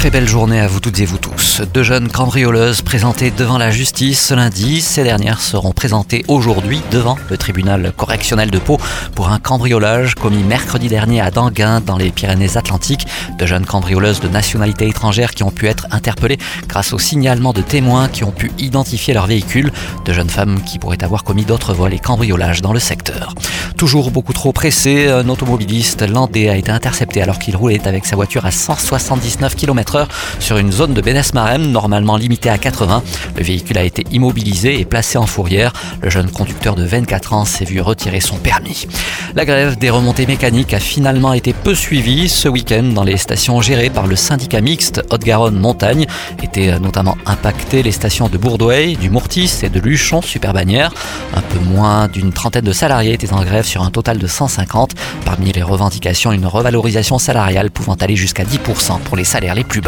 Très belle journée à vous toutes et vous tous. Deux jeunes cambrioleuses présentées devant la justice ce lundi. Ces dernières seront présentées aujourd'hui devant le tribunal correctionnel de Pau pour un cambriolage commis mercredi dernier à Danguin dans les Pyrénées-Atlantiques. Deux jeunes cambrioleuses de nationalité étrangère qui ont pu être interpellées grâce au signalement de témoins qui ont pu identifier leur véhicule. Deux jeunes femmes qui pourraient avoir commis d'autres vols et cambriolages dans le secteur. Toujours beaucoup trop pressé, un automobiliste landais a été intercepté alors qu'il roulait avec sa voiture à 179 km sur une zone de Bénès-Marem normalement limitée à 80. Le véhicule a été immobilisé et placé en fourrière. Le jeune conducteur de 24 ans s'est vu retirer son permis. La grève des remontées mécaniques a finalement été peu suivie ce week-end dans les stations gérées par le syndicat mixte Haute-Garonne Montagne. Étaient notamment impactées les stations de Bourdouay, du Mourtis et de Luchon Superbannière. Un peu moins d'une trentaine de salariés étaient en grève sur un total de 150. Parmi les revendications, une revalorisation salariale pouvant aller jusqu'à 10% pour les salaires les plus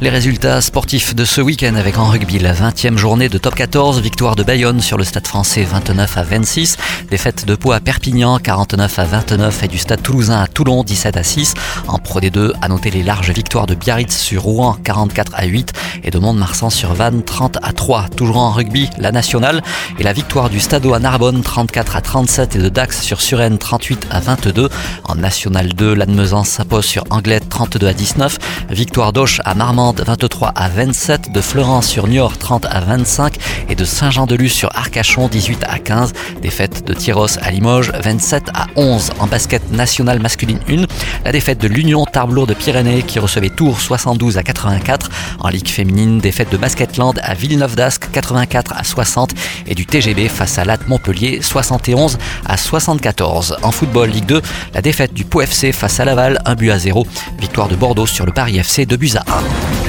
les résultats sportifs de ce week-end avec en rugby la 20e journée de top 14, victoire de Bayonne sur le stade français 29 à 26, défaite de Pau à Perpignan 49 à 29 et du stade toulousain à Toulon 17 à 6. En Pro D2, à noter les larges victoires de Biarritz sur Rouen 44 à 8 et de Mont-de-Marsan sur Vannes 30 à 3. Toujours en rugby, la nationale et la victoire du Stade à Narbonne 34 à 37 et de Dax sur Suresnes 38 à 22. En National 2, l'Admezan s'impose sur Anglette 32 à 19. Victoire à Marmande 23 à 27, de Florence sur Niort 30 à 25 et de Saint-Jean-de-Luz sur Arcachon 18 à 15. Défaite de Tyros à Limoges 27 à 11. En basket national masculine 1, la défaite de l'Union Tarblour de Pyrénées qui recevait Tours 72 à 84. En Ligue défaite de Basketland à Villeneuve d'Ascq 84 à 60 et du TGB face à Latte Montpellier 71 à 74. En football Ligue 2, la défaite du Pau FC face à Laval 1 but à 0. Victoire de Bordeaux sur le Paris FC 2 buts à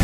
1.